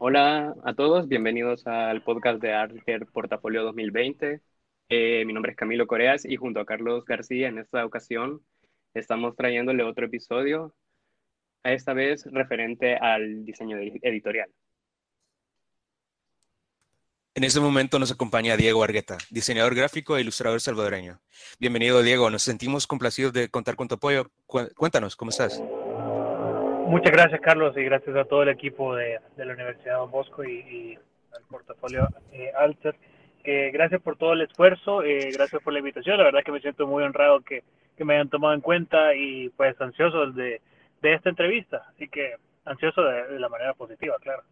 Hola a todos, bienvenidos al podcast de Arter Portafolio 2020. Eh, mi nombre es Camilo Coreas y junto a Carlos García en esta ocasión estamos trayéndole otro episodio, esta vez referente al diseño editorial. En este momento nos acompaña Diego Argueta, diseñador gráfico e ilustrador salvadoreño. Bienvenido, Diego. Nos sentimos complacidos de contar con tu apoyo. Cuéntanos, ¿cómo estás? Muchas gracias, Carlos, y gracias a todo el equipo de, la Universidad Don Bosco y, al portafolio eh, Alter. gracias por todo el esfuerzo, eh, gracias por la invitación. La verdad que me siento muy honrado que, me hayan tomado en cuenta y pues ansioso de, de esta entrevista. Así que ansioso de, la manera positiva, claro.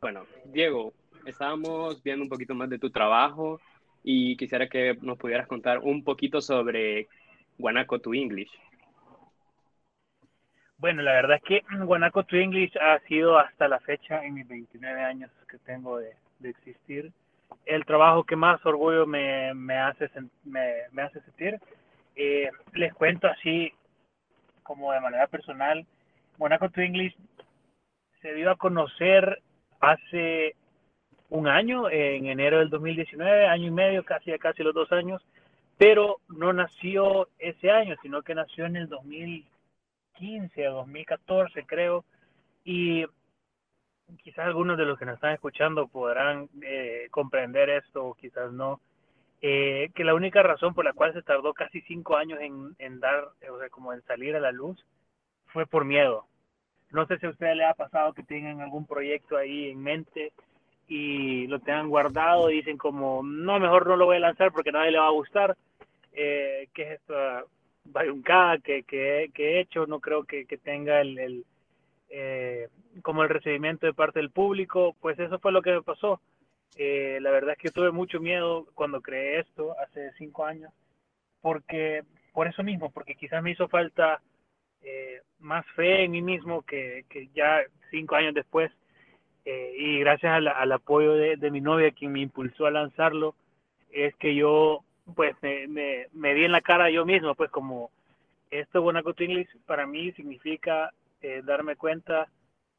Bueno, Diego, estábamos viendo un poquito más de tu trabajo y quisiera que nos pudieras contar un poquito sobre Guanaco to English. Bueno, la verdad es que Guanaco to English ha sido hasta la fecha, en mis 29 años que tengo de, existir, el trabajo que más orgullo me, hace, me, hace sentir. Eh, les cuento así, como de manera personal, Guanaco to English se dio a conocer hace un año, en enero del 2019, año y medio, casi casi los dos años, pero no nació ese año, sino que nació en el 2000 2015 a 2014, creo, y quizás algunos de los que nos están escuchando podrán eh, comprender esto, quizás no, eh, que la única razón por la cual se tardó casi cinco años en, en dar, o sea, como en salir a la luz, fue por miedo. No sé si a usted le ha pasado que tengan algún proyecto ahí en mente y lo tengan guardado y dicen como, no, mejor no lo voy a lanzar porque nadie le va a gustar. Eh, ¿Qué es esto? Bayuncada que, que, que, he hecho, no creo que, que tenga el, el eh, como el recibimiento de parte del público, pues eso fue lo que me pasó. Eh, la verdad es que tuve mucho miedo cuando creé esto hace cinco años, porque por eso mismo, porque quizás me hizo falta eh, más fe en mí mismo que, que ya cinco años después, y gracias al apoyo de, de mi novia, quien me impulsó a lanzarlo, es que yo pues me, me, di en la cara yo mismo, pues como esto Guanaco English para mí significa eh, darme cuenta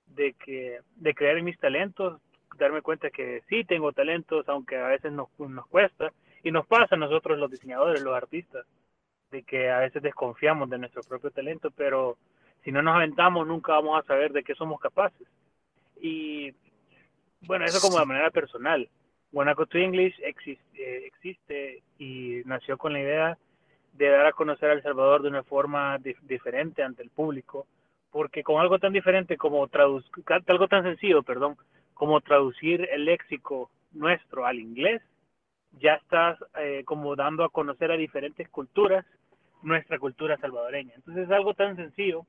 de que de creer en mis talentos, darme cuenta que sí tengo talentos, aunque a veces nos, nos cuesta, y nos pasa a nosotros los diseñadores, los artistas, de que a veces desconfiamos de nuestro propio talento, pero si no nos aventamos nunca vamos a saber de qué somos capaces. Y bueno, eso como de manera personal. Guanaco English existe, eh, existe y nació con la idea de dar a conocer a El Salvador de una forma diferente ante el público, porque con algo tan diferente como traducir, algo tan sencillo, perdón, como traducir el léxico nuestro al inglés, ya estás eh, como dando a conocer a diferentes culturas nuestra cultura salvadoreña. Entonces es algo tan sencillo,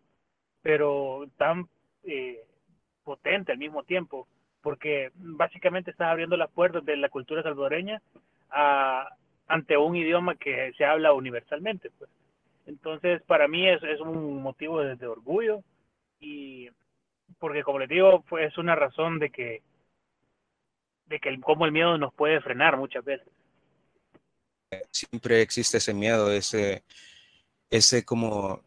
pero tan eh, potente al mismo tiempo, porque básicamente estás abriendo las puertas de la cultura salvadoreña a, ante un idioma que se habla universalmente. Pues. Entonces, para mí es, un motivo de, orgullo y porque, como les digo, pues, es una razón de que, de que el, cómo el miedo nos puede frenar muchas veces. Siempre existe ese miedo, ese, ese como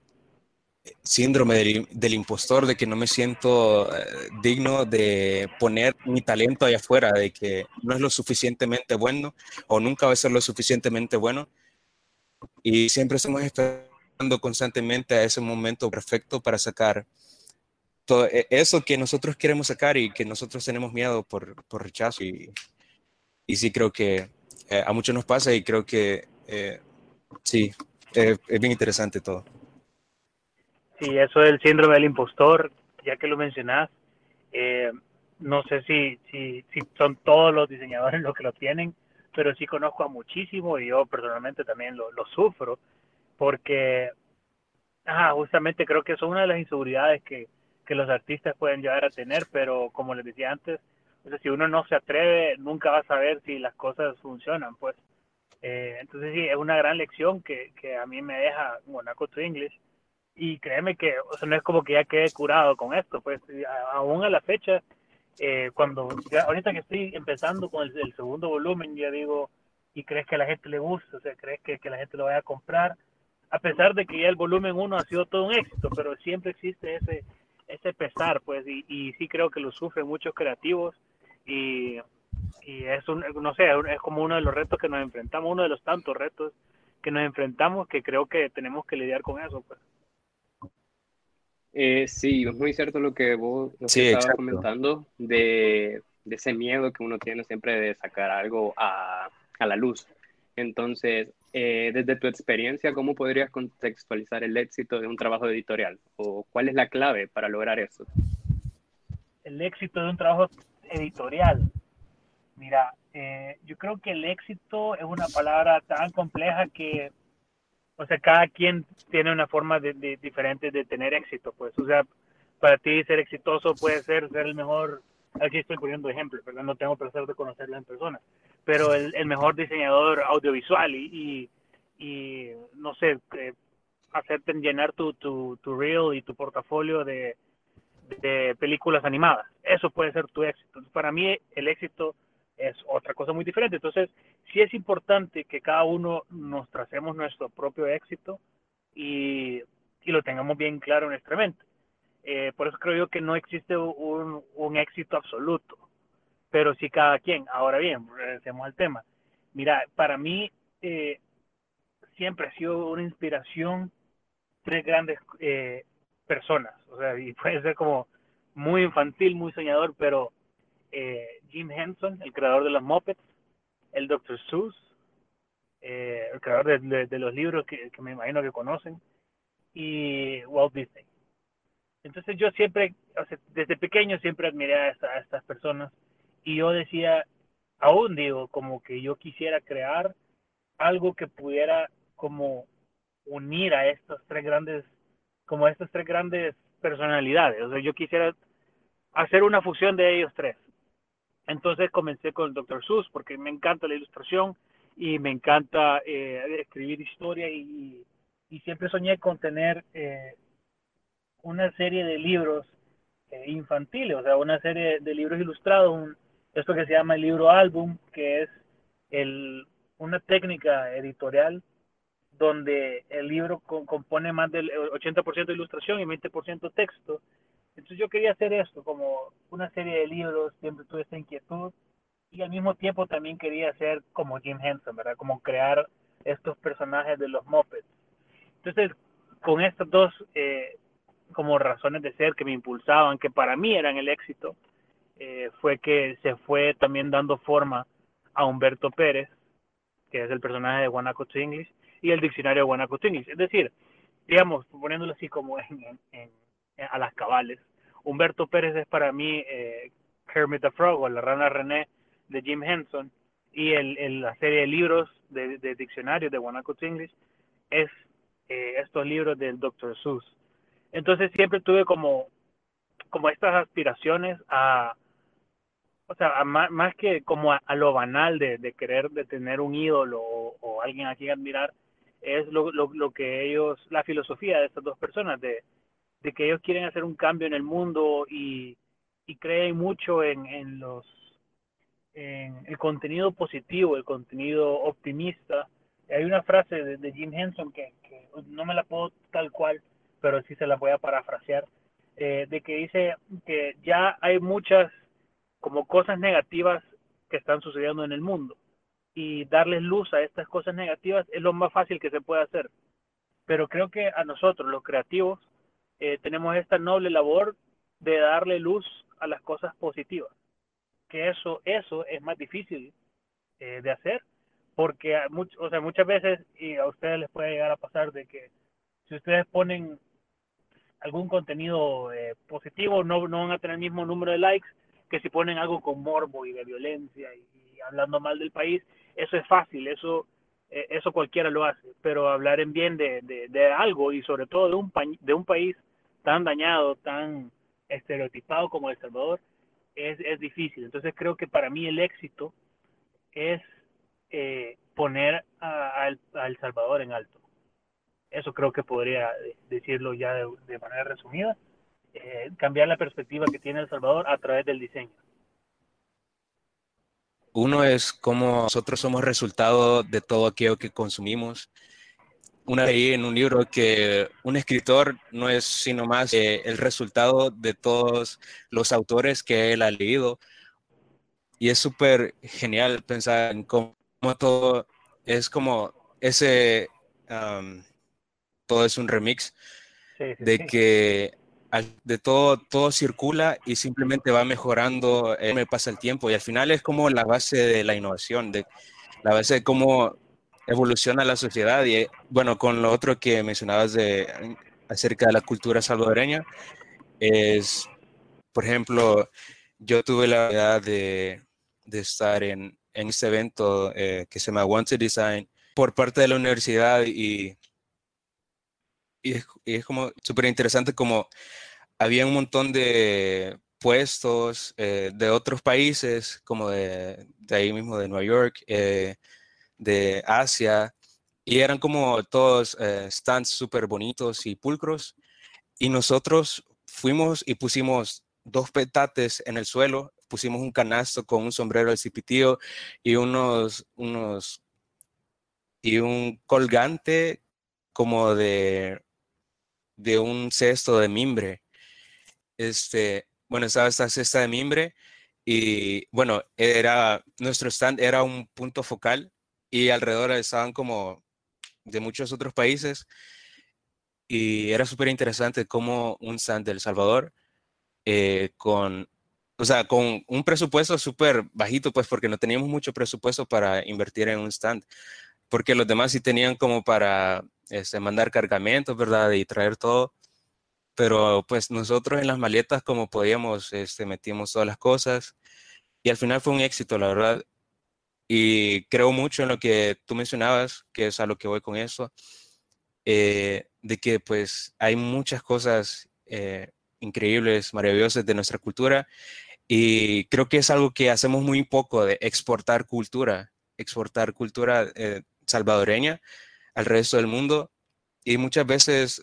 síndrome del, impostor, de que no me siento eh, digno de poner mi talento allá afuera, de que no es lo suficientemente bueno o nunca va a ser lo suficientemente bueno. Y siempre estamos esperando constantemente a ese momento perfecto para sacar todo e, eso que nosotros queremos sacar y que nosotros tenemos miedo por, por rechazo. Y, y sí creo que eh, a muchos nos pasa y creo que eh, sí, es bien interesante todo. Sí, eso del síndrome del impostor, ya que lo mencionás, eh, no sé si, si, si son todos los diseñadores los que lo tienen, pero sí conozco a muchísimo y yo personalmente también lo, lo sufro, porque justamente creo que es una de las inseguridades que, que los artistas pueden llegar a tener, pero como les decía antes, si uno no se atreve, nunca va a saber si las cosas funcionan, pues. Eh, entonces sí, es una gran lección que, que a mí me deja Monaco to English, y créeme que o sea, no es como que ya quede curado con esto, pues aún a la fecha, eh, cuando ahorita que estoy empezando con el, segundo volumen, ya digo, y crees que a la gente le gusta, o sea, crees que, que la gente lo vaya a comprar, a pesar de que ya el volumen 1 ha sido todo un éxito, pero siempre existe ese, ese pesar, pues, y, y sí creo que lo sufren muchos creativos y, y es un, no sé, es como uno de los retos que nos enfrentamos, uno de los tantos retos que nos enfrentamos que creo que tenemos que lidiar con eso, pues. Eh, sí, es muy cierto lo que vos lo que estabas comentando de, de, ese miedo que uno tiene siempre de sacar algo a, a la luz. Entonces, eh, desde tu experiencia, ¿cómo podrías contextualizar el éxito de un trabajo editorial? ¿O cuál es la clave para lograr eso? El éxito de un trabajo editorial. Mira, eh, yo creo que el éxito es una palabra tan compleja que, o sea, cada quien tiene una forma de, diferente de tener éxito, pues, o sea, para ti ser exitoso puede ser ser el mejor, aquí estoy poniendo ejemplos, pero no tengo placer de conocerlo en persona, pero el, el mejor diseñador audiovisual y, y, no sé, eh, hacerte llenar tu, tu, tu reel y tu portafolio de, de películas animadas. Eso puede ser tu éxito. Para mí el éxito es otra cosa muy diferente. Entonces, sí es importante que cada uno nos tracemos nuestro propio éxito y, y lo tengamos bien claro en nuestra mente. Eh, por eso creo yo que no existe un, un éxito absoluto pero sí cada quien. Ahora bien, regresemos al tema. Mira, para mí eh, siempre ha sido una inspiración tres grandes eh, personas, o sea, y puede ser como muy infantil, muy soñador, pero eh, Jim Henson, el creador de los Muppets, el Dr. Seuss, el creador de, los libros que, me imagino que conocen, y Walt Disney. Entonces yo siempre, desde pequeño siempre admiré a estas personas y yo decía, aún digo, como que yo quisiera crear algo que pudiera como unir a estos tres grandes, como estas tres grandes personalidades. O sea, yo quisiera hacer una fusión de ellos tres. Entonces comencé con el Dr. Seuss porque me encanta la ilustración y me encanta eh, escribir historia y, siempre soñé con tener eh, una serie de libros eh, infantiles, o sea, una serie de libros ilustrados, un, esto que se llama el libro álbum, que es el, una técnica editorial donde el libro compone más del 80% de ilustración y 20% texto. Entonces yo quería hacer esto, como una serie de libros, siempre tuve esta inquietud y al mismo tiempo también quería hacer como Jim Henson, ¿verdad? Como crear estos personajes de los Muppets. Entonces, con estas dos eh, como razones de ser que me impulsaban, que para mí eran el éxito, eh, fue que se fue también dando forma a Humberto Pérez, que es el personaje de Guanaco to English, y el diccionario de Guanaco to English. Es decir, digamos, poniéndolo así como en, a las cabales, Humberto Pérez es para mí eh, Frog o la rana René de Jim Henson, y el, la serie de libros de, de diccionario de Guanaco to English es eh, estos libros del Dr. Seuss. Entonces siempre tuve como, como estas aspiraciones a, o sea, más, que como a, lo banal de, de, querer de tener un ídolo o, alguien a quien admirar, es lo, lo, lo, que ellos, la filosofía de estas dos personas, de, de que ellos quieren hacer un cambio en el mundo y, creen mucho en, el contenido positivo, el contenido optimista. Hay una frase de, Jim Henson que, que, no me la puedo tal cual, pero sí se la voy a parafrasear, eh, de que dice que ya hay muchas como cosas negativas que están sucediendo en el mundo. Y darles luz a estas cosas negativas es lo más fácil que se puede hacer. Pero creo que a nosotros, los creativos, eh, tenemos esta noble labor de darle luz a las cosas positivas. Que eso, eso es más difícil eh, de hacer, porque o sea, muchas veces, a ustedes les puede llegar a pasar de que si ustedes ponen algún contenido eh, positivo, no, no van a tener el mismo número de likes que si ponen algo con morbo y de violencia y, hablando mal del país, eso es fácil, eso eh, eso cualquiera lo hace, pero hablar en bien de, de, algo y sobre todo de un, de un país tan dañado, tan estereotipado como El Salvador, es, es difícil. Entonces creo que para mí el éxito es eh, poner a, El Salvador en alto. Eso creo que podría decirlo ya de manera resumida. Eh, cambiar la perspectiva que tiene El Salvador a través del diseño. Uno es cómo nosotros somos resultado de todo aquello que consumimos una leí en un libro que un escritor no es sino más el resultado de todos los autores que él ha leído. Y es súper genial pensar en cómo todo es como ese, todo es un remix de que de todo, todo circula y simplemente va mejorando, eh, me pasa el tiempo y al final es como la base de la innovación, de la base de cómo evoluciona la sociedad y bueno, con lo otro que mencionabas de, acerca de la cultura salvadoreña, es, por ejemplo, yo tuve la oportunidad de, estar en, en este evento eh, que se llama Wanted Design por parte de la universidad y, y, es, como súper interesante como había un montón de puestos eh, de otros países, como de, de, ahí mismo de Nueva York, eh, de Asia, y eran como todos stands súper bonitos y pulcros, y nosotros fuimos y pusimos dos petates en el suelo pusimos un canasto con un sombrero de cipitío y unos, unos, y un colgante como de, de un cesto de mimbre. Este, bueno, estaba esta cesta de mimbre y bueno, era, nuestro stand era un punto focal y alrededor estaban como de muchos otros países y era súper interesante cómo un stand de El Salvador eh, con o sea, con un presupuesto súper bajito, pues porque no teníamos mucho presupuesto para invertir en un stand, porque los demás sí tenían como para este, mandar cargamentos, ¿verdad? Y traer todo, pero pues nosotros en las maletas como podíamos, este, metimos todas las cosas y al final fue un éxito, la verdad. Y creo mucho en lo que tú mencionabas, que es a lo que voy con eso, eh, de que pues hay muchas cosas eh, increíbles, maravillosas de nuestra cultura. Y creo que es algo que hacemos muy poco de exportar cultura, exportar cultura eh, salvadoreña al resto del mundo. Y muchas veces,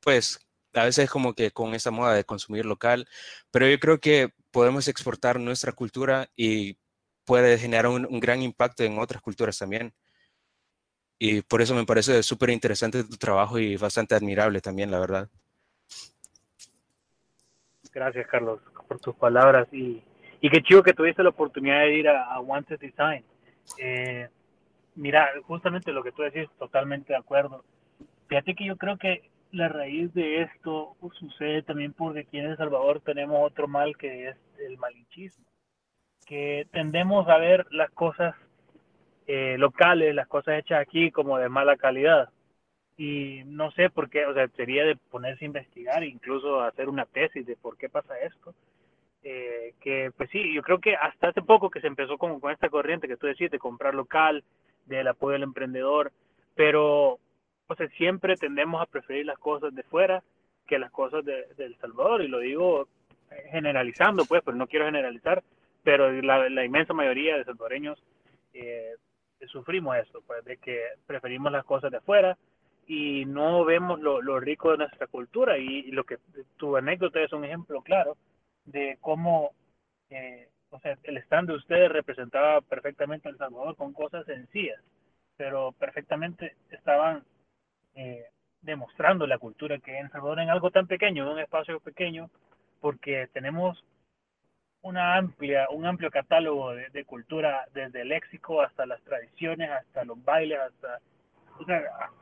pues, a veces como que con esa moda de consumir local, pero yo creo que podemos exportar nuestra cultura y puede generar un, gran impacto en otras culturas también. Y por eso me parece súper interesante tu trabajo y bastante admirable también, la verdad. Gracias, Carlos, por tus palabras y, y qué chido que tuviste la oportunidad de ir a, Wanted Design. Eh, mira, justamente lo que tú decís, totalmente de acuerdo. Fíjate que yo creo que la raíz de esto sucede también porque aquí en El Salvador tenemos otro mal que es el malinchismo, que tendemos a ver las cosas eh, locales, las cosas hechas aquí como de mala calidad y no sé por qué, o sea, sería de ponerse a investigar, incluso hacer una tesis de por qué pasa esto. Eh, que pues sí, yo creo que hasta hace poco que se empezó con, con esta corriente que tú decís de comprar local, del apoyo al emprendedor, pero o sea, siempre tendemos a preferir las cosas de fuera que las cosas de, El Salvador, y lo digo generalizando, pues, pero no quiero generalizar, pero la, la inmensa mayoría de salvadoreños eh, sufrimos eso, pues, de que preferimos las cosas de afuera, y no vemos lo, lo rico de nuestra cultura. Y, lo que tu anécdota es un ejemplo claro de cómo eh, o sea, el stand de ustedes representaba perfectamente a El Salvador con cosas sencillas, pero perfectamente estaban eh, demostrando la cultura que en El Salvador en algo tan pequeño, en un espacio pequeño, porque tenemos una amplia, un amplio catálogo de, cultura, desde el léxico hasta las tradiciones, hasta los bailes, hasta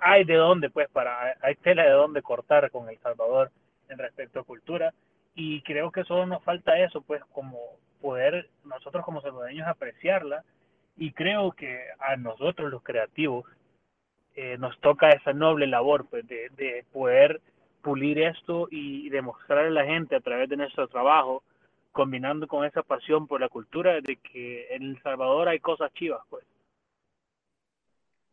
hay de dónde, pues, para, hay tela de dónde cortar con El Salvador en respecto a cultura, y creo que solo nos falta eso, pues, como poder nosotros como salvadoreños apreciarla, y creo que a nosotros los creativos eh, nos toca esa noble labor, pues, de, de poder pulir esto y demostrar a la gente a través de nuestro trabajo, combinando con esa pasión por la cultura, de que en El Salvador hay cosas chivas, pues.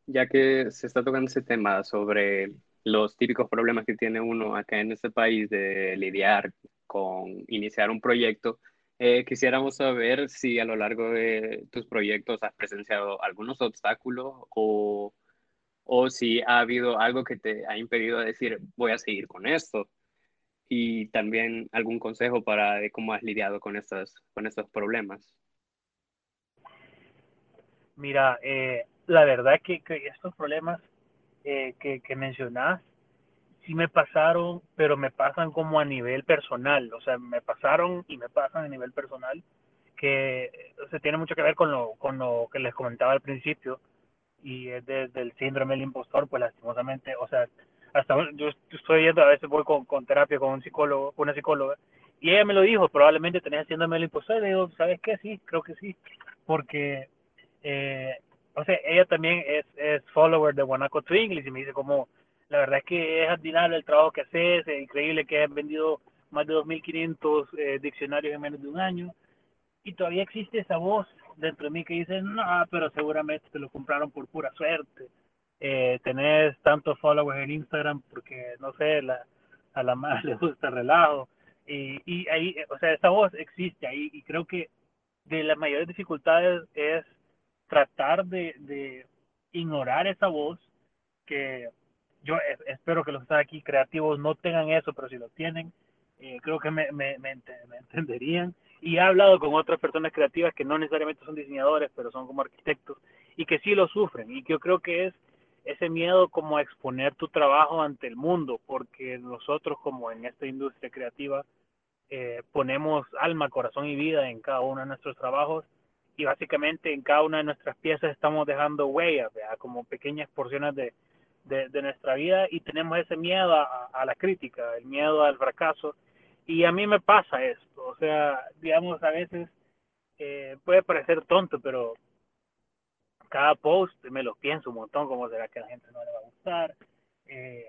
Ya que se está tocando ese tema sobre los típicos problemas que tiene uno acá en este país de lidiar con iniciar un proyecto, eh, quisiéramos saber si a lo largo de tus proyectos has presenciado algunos obstáculos o, o si ha habido algo que te ha impedido decir voy a seguir con esto y también algún consejo para cómo has lidiado con estos, con estos problemas. Mira, eh, la verdad que, estos problemas eh, que, que mencionás, sí me pasaron, pero me pasan como a nivel personal, o sea, me pasaron y me pasan a nivel personal, que o sea, tiene mucho que ver con lo, con lo que les comentaba al principio, y es desde el síndrome del impostor, pues lastimosamente, o sea, hasta yo estoy yendo, a veces voy con, con terapia con un psicólogo, una psicóloga, y ella me lo dijo, probablemente tenés síndrome del impostor, y le digo, ¿sabes qué? Sí, creo que sí, porque, eh, o sea, ella también es, es follower de Guanaco to English, y me dice como, la verdad es que es admirable el trabajo que haces, es increíble que has vendido más de 2.500 eh, diccionarios en menos de un año, y todavía existe esa voz dentro de mí que dice, no, pero seguramente te lo compraron por pura suerte. Eh, tenés tantos followers en Instagram porque, no sé, la, a la más le gusta el relajo. Y, y ahí, o sea, esa voz existe ahí y creo que de las mayores dificultades es tratar de, de ignorar esa voz que yo espero que los que están aquí creativos no tengan eso, pero si lo tienen, eh, creo que me, me, me, entenderían. Y he hablado con otras personas creativas que no necesariamente son diseñadores, pero son como arquitectos, y que sí lo sufren. Y que yo creo que es ese miedo como a exponer tu trabajo ante el mundo, porque nosotros como en esta industria creativa eh, ponemos alma, corazón y vida en cada uno de nuestros trabajos y básicamente en cada una de nuestras piezas estamos dejando huellas, como pequeñas porciones de, de, nuestra vida y tenemos ese miedo a, a, la crítica, el miedo al fracaso. Y a mí me pasa esto, o sea, digamos, a veces eh, puede parecer tonto, pero cada post me lo pienso un montón, cómo será que a la gente no le va a gustar. Eh,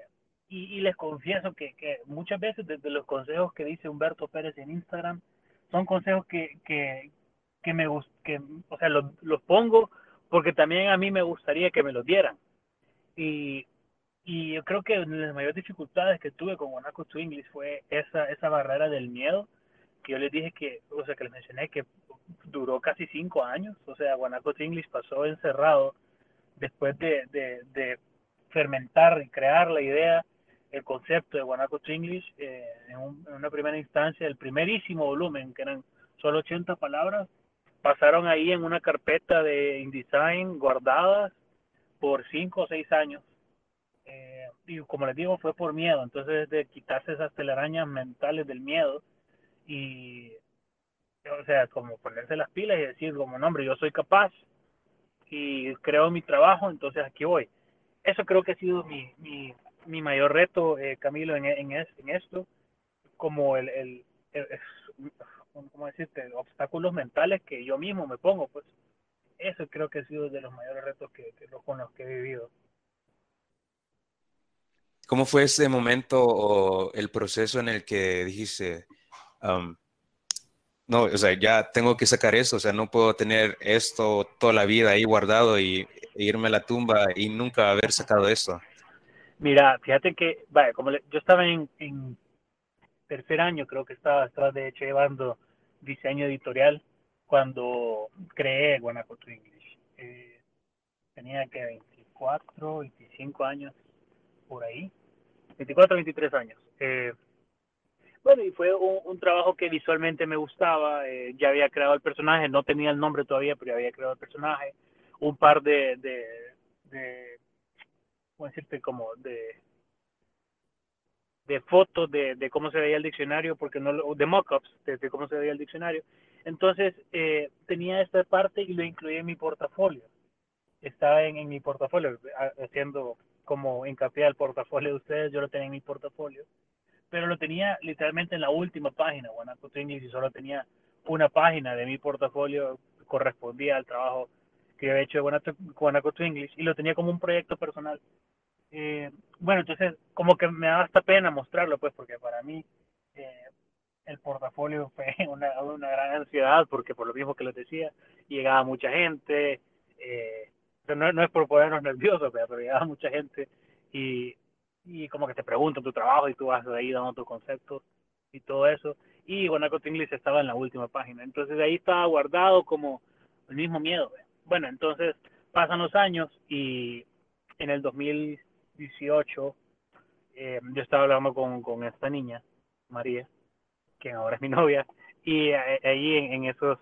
y, les confieso que, que, muchas veces desde los consejos que dice Humberto Pérez en Instagram, son consejos que, que, que me que, o sea, los, los pongo porque también a mí me gustaría que me los dieran. Y, y yo creo que una de las mayores dificultades que tuve con Guanaco to English fue esa, esa barrera del miedo, que yo les dije que, o sea, que les mencioné que duró casi cinco años, o sea, Guanaco English pasó encerrado después de, de, fermentar y crear la idea, el concepto de Guanaco English, eh, en, una primera instancia, el primerísimo volumen, que eran solo 80 palabras, pasaron ahí en una carpeta de InDesign guardadas por cinco o seis años. Eh, y como les digo, fue por miedo, entonces de quitarse esas telarañas mentales del miedo y, o sea, como ponerse las pilas y decir, como, no, hombre, yo soy capaz y creo mi trabajo, entonces aquí voy. Eso creo que ha sido mi, mi, mayor reto, eh, Camilo, en, en, esto, como el, el, el, ¿cómo decirte? obstáculos mentales que yo mismo me pongo, pues eso creo que ha sido de los mayores retos que, que con los que he vivido. ¿Cómo fue ese momento o el proceso en el que dijiste, um, no, o sea, ya tengo que sacar eso, o sea, no puedo tener esto toda la vida ahí guardado y e irme a la tumba y nunca haber sacado esto? Mira, fíjate que, vaya, como yo estaba en, en, tercer año, creo que estaba, estaba de hecho llevando diseño editorial cuando creé Guanajuato English. Eh, tenía que 24, 25 años por ahí, 24, 23 años. Eh, bueno, y fue un, un, trabajo que visualmente me gustaba, eh, ya había creado el personaje, no tenía el nombre todavía, pero ya había creado el personaje, un par de, de, de ¿cómo decirte? Como de de fotos de, de cómo se veía el diccionario, porque no de mockups de, de cómo se veía el diccionario. Entonces, eh, tenía esta parte y lo incluí en mi portafolio. Estaba en, en mi portafolio, haciendo como hincapié al portafolio de ustedes, yo lo tenía en mi portafolio, pero lo tenía literalmente en la última página, Guanajuato English, y solo tenía una página de mi portafolio, correspondía al trabajo que había hecho de Guanajuato English, y lo tenía como un proyecto personal. Eh, bueno, entonces como que me da hasta pena mostrarlo, pues, porque para mí eh, el portafolio fue una, una gran ansiedad, porque por lo mismo que les decía, llegaba mucha gente, eh, no, no es por ponernos nerviosos, pero llegaba mucha gente y, y como que te preguntan tu trabajo y tú vas ahí dando tus conceptos y todo eso. Y Guanajuato English estaba en la última página. Entonces ahí estaba guardado como el mismo miedo. Bueno, entonces pasan los años y en el 2018 eh, yo estaba hablando con, con esta niña, María, quien ahora es mi novia, y eh, ahí en, en esos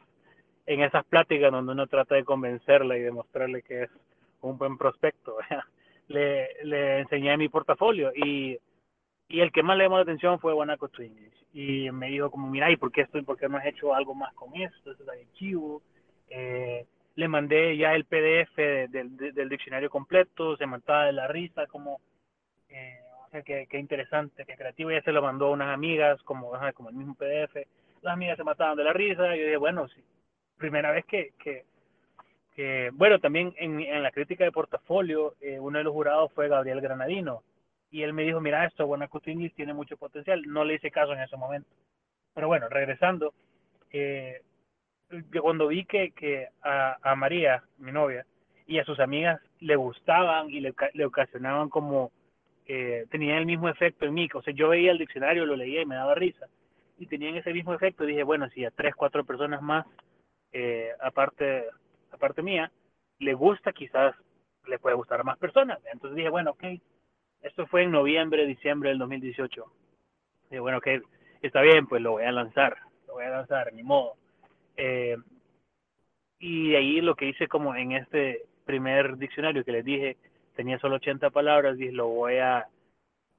en esas pláticas donde uno trata de convencerla y demostrarle que es un buen prospecto, le, le enseñé mi portafolio y, y el que más le llamó la atención fue Guanaco Twins. Y me dijo como, mira, ¿y por qué estoy, por qué no has hecho algo más con esto? Eso es archivo. Eh, le mandé ya el PDF del, del, diccionario completo, se mataba de la risa, como, eh, o sea, qué, qué, interesante, qué creativo. Ya se lo mandó a unas amigas, como, como el mismo PDF. Las amigas se mataban de la risa. Y yo dije, bueno, sí, primera vez que, que, que bueno, también en, en, la crítica de portafolio, eh, uno de los jurados fue Gabriel Granadino. Y él me dijo, mira, esto, Guanajuato English tiene mucho potencial. No le hice caso en ese momento. Pero bueno, regresando, eh, yo cuando vi que, que a, a, María, mi novia, y a sus amigas le gustaban y le, le ocasionaban como, eh, tenían el mismo efecto en mí. O sea, yo veía el diccionario, lo leía y me daba risa. Y tenían ese mismo efecto. Dije, bueno, si a tres, cuatro personas más, eh, aparte, aparte mía, le gusta, quizás le puede gustar a más personas. Entonces dije, bueno, ok. Esto fue en noviembre, diciembre del 2018. Dije, bueno, ok, está bien, pues lo voy a lanzar. Lo voy a lanzar, ni modo eh, y ahí lo que hice como en este primer diccionario que les dije, tenía solo 80 palabras, y lo voy a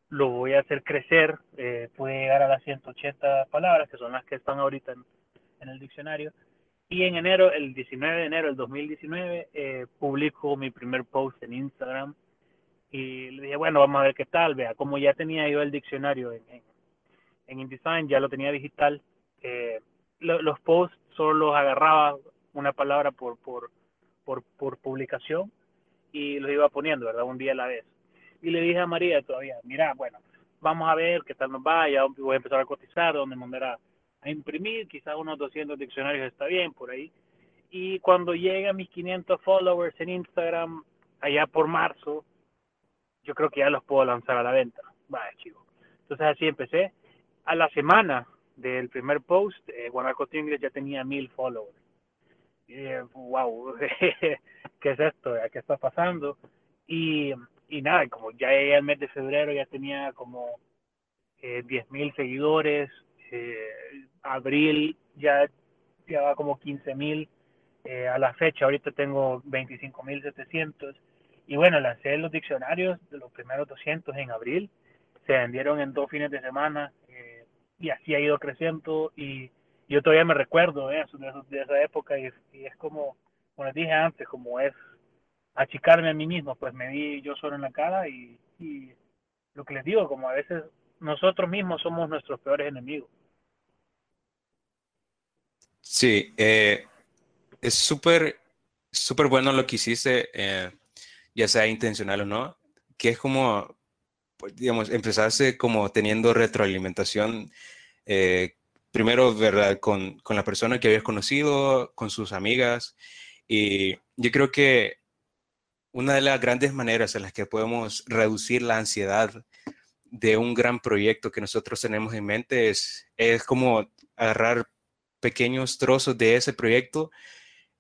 lo voy a hacer crecer, eh, puede llegar a las 180 palabras, que son las que están ahorita en el diccionario. Y en enero, el 19 de enero del 2019, eh, publico mi primer post en Instagram y le dije, bueno, vamos a ver qué tal, vea, como ya tenía yo el diccionario en, en, InDesign, ya lo tenía digital, eh, lo, los posts solo los agarraba una palabra por, por, por, por publicación y los iba poniendo, ¿verdad? Un día a la vez. Y le dije a María todavía, mira, bueno, vamos a ver qué tal nos va, ya voy a empezar a cotizar, dónde mandar a, a imprimir, quizás unos 200 diccionarios está bien por ahí. Y cuando llegue mis 500 followers en Instagram, allá por marzo, yo creo que ya los puedo lanzar a la venta. Vaya, chico. Entonces así empecé. A la semana del primer post, eh, Guanajuato ya tenía mil followers. Y, wow, ¿qué es esto? ¿Qué está pasando? Y, y nada, como ya llegué al mes de febrero, ya tenía como eh, mil seguidores. Eh, abril ya llevaba como 15 mil. Eh, a la fecha, ahorita tengo 25 mil 700. Y bueno, lancé los diccionarios de los primeros 200 en abril. Se vendieron en dos fines de semana y así ha ido creciendo y yo todavía me recuerdo ¿eh? de, esa época y, es como, como les dije antes, como es achicarme a mí mismo, pues me vi yo solo en la cara y lo que les digo, como a veces nosotros mismos somos nuestros peores enemigos. Sí, eh, es súper, súper bueno lo que hiciste, eh, ya sea intencional o no, que es como pues, digamos, empezarse como teniendo retroalimentación, eh, primero, ¿verdad? Con, con, la persona que habías conocido, con sus amigas. Y yo creo que una de las grandes maneras en las que podemos reducir la ansiedad de un gran proyecto que nosotros tenemos en mente es, es como agarrar pequeños trozos de ese proyecto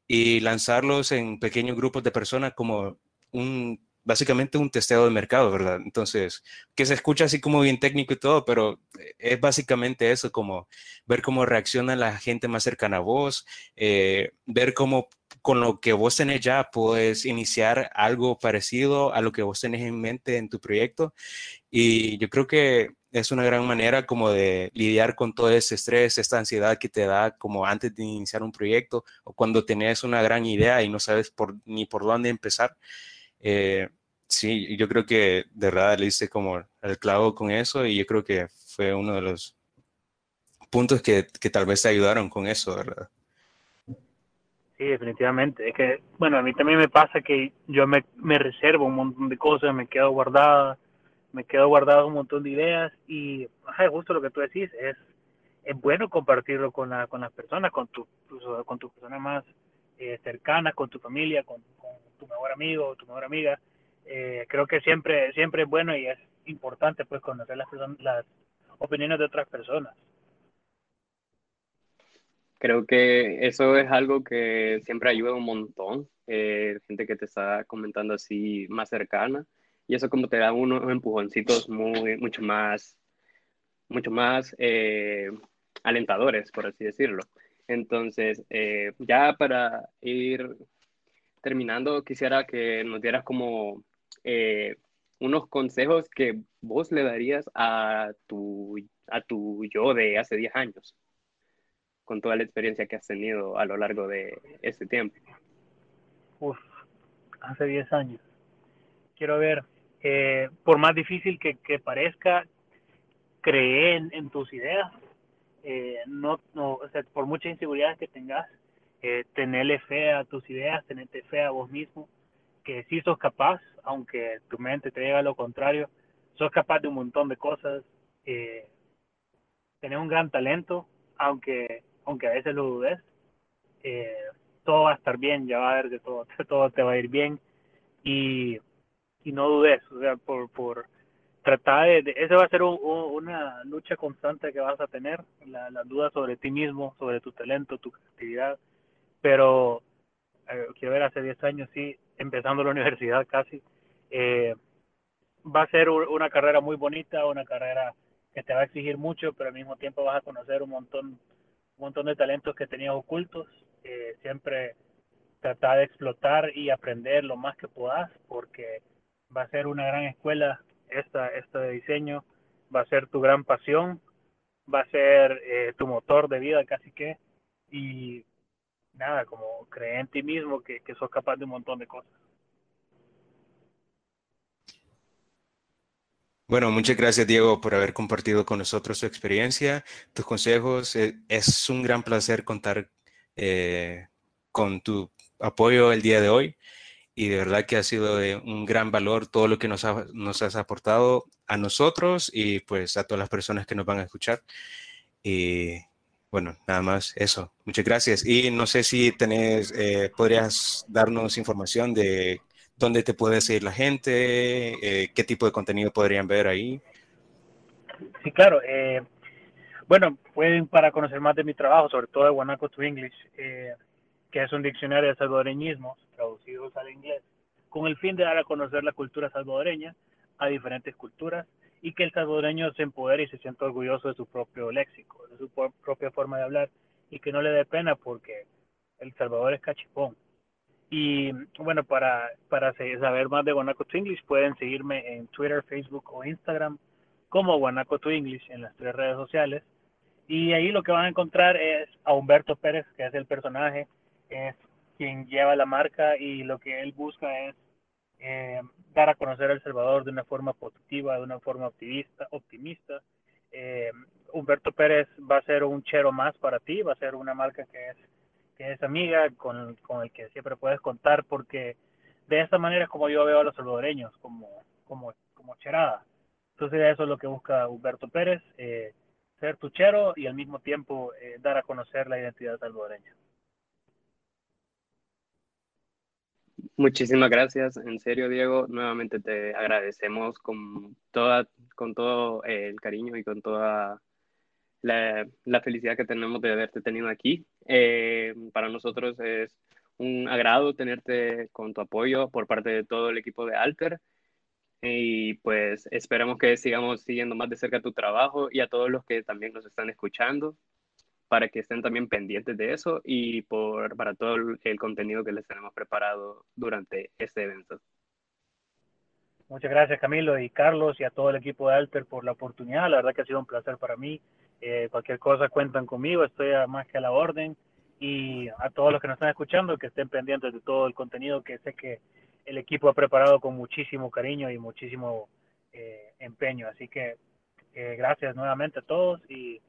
y lanzarlos en pequeños grupos de personas como un básicamente un testeo de mercado, ¿verdad? Entonces, que se escucha así como bien técnico y todo, pero es básicamente eso, como ver cómo reacciona la gente más cercana a vos, eh, ver cómo con lo que vos tenés ya puedes iniciar algo parecido a lo que vos tenés en mente en tu proyecto. Y yo creo que es una gran manera como de lidiar con todo ese estrés, esta ansiedad que te da como antes de iniciar un proyecto o cuando tenés una gran idea y no sabes por, ni por dónde empezar. Eh, sí, yo creo que de verdad le hice como el clavo con eso y yo creo que fue uno de los puntos que, que tal vez te ayudaron con eso, ¿verdad? Sí, definitivamente. Es que, bueno, a mí también me pasa que yo me, me reservo un montón de cosas, me quedo guardada, me quedo guardado un montón de ideas y justo lo que tú decís, es, es bueno compartirlo con, la, con las personas, con, tu, con tus personas más eh, cercanas, con tu familia, con, tu mejor amigo tu mejor amiga. Eh, creo que siempre, siempre es bueno y es importante pues conocer las, las opiniones de otras personas. Creo que eso es algo que siempre ayuda un montón, eh, gente que te está comentando así más cercana, y eso como te da unos empujoncitos muy, mucho más, mucho más eh, alentadores, por así decirlo. Entonces, eh, ya para ir terminando, quisiera que nos dieras como eh, unos consejos que vos le darías a tu, a tu yo de hace 10 años, con toda la experiencia que has tenido a lo largo de ese tiempo. Hace 10 años. Quiero ver, eh, por más difícil que, parezca, creer en, tus ideas. Eh, no, no, por mucha inseguridad que tengas, eh, fe a tus ideas, tenerte fe a vos mismo, que si sos capaz, aunque tu mente te diga lo contrario, sos capaz de un montón de cosas, eh, tenés un gran talento, aunque, aunque a veces lo dudes, eh, todo va a estar bien, ya va a ver que todo, todo te va a ir bien y, y no dudes, o sea, por, por tratar de, eso va a ser una lucha constante que vas a tener, la, la duda sobre ti mismo, sobre tu talento, tu creatividad, pero eh, quiero ver hace 10 años, sí, empezando la universidad casi, eh, va a ser una carrera muy bonita, una carrera que te va a exigir mucho, pero al mismo tiempo vas a conocer un montón, un montón de talentos que tenías ocultos, eh, siempre tratar de explotar y aprender lo más que puedas, porque va a ser una gran escuela esta, de diseño, va a ser tu gran pasión, va a ser eh, tu motor de vida casi que, y nada, como cree en ti mismo que, que sos capaz de un montón de cosas. Bueno, muchas gracias Diego por haber compartido con nosotros su experiencia, tus consejos. Eh, es un gran placer contar eh, con tu apoyo el día de hoy y de verdad que ha sido de un gran valor todo lo que nos, nos has aportado a nosotros y pues a todas las personas que nos van a escuchar. Y bueno, nada más eso. Muchas gracias. Y no sé si tenés, eh, podrías darnos información de dónde te puede seguir la gente, eh, qué tipo de contenido podrían ver ahí. Sí, claro. Eh, bueno, pueden para conocer más de mi trabajo, sobre todo de Guanaco to English, que es un diccionario de salvadoreñismos traducidos al inglés, con el fin de dar a conocer la cultura salvadoreña a diferentes culturas y que el salvadoreño se empodere y se sienta orgulloso de su propio léxico, de su propia forma de hablar y que no le dé pena porque El Salvador es cachipón. Y bueno, para, para saber más de Guanaco to English pueden seguirme en Twitter, Facebook o Instagram como Guanaco to English en las tres redes sociales. Y ahí lo que van a encontrar es a Humberto Pérez, que es el personaje, es quien lleva la marca y lo que él busca es eh, dar a conocer a El Salvador de una forma positiva, de una forma optimista. optimista. Eh, Humberto Pérez va a ser un chero más para ti, va a ser una marca que es, que es amiga, con, con el que siempre puedes contar, porque de esta manera es como yo veo a los salvadoreños, como, como, como cherada. Entonces eso es lo que busca Humberto Pérez, eh, ser tu chero y al mismo tiempo eh, dar a conocer la identidad salvadoreña. Muchísimas gracias, en serio Diego, nuevamente te agradecemos con, toda, con todo el cariño y con toda la, felicidad que tenemos de haberte tenido aquí. Eh, para nosotros es un agrado tenerte con tu apoyo por parte de todo el equipo de Alter y pues esperamos que sigamos siguiendo más de cerca tu trabajo y a todos los que también nos están escuchando para que estén también pendientes de eso y por, para todo el contenido que les tenemos preparado durante este evento. Muchas gracias Camilo y Carlos y a todo el equipo de Alter por la oportunidad. La verdad que ha sido un placer para mí. Eh, cualquier cosa cuentan conmigo, estoy más que a la orden. Y a todos los que nos están escuchando, que estén pendientes de todo el contenido que sé que el equipo ha preparado con muchísimo cariño y muchísimo eh, empeño. Así que eh, gracias nuevamente a todos y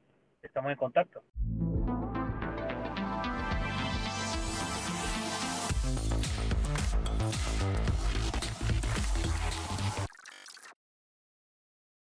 estamos en contacto.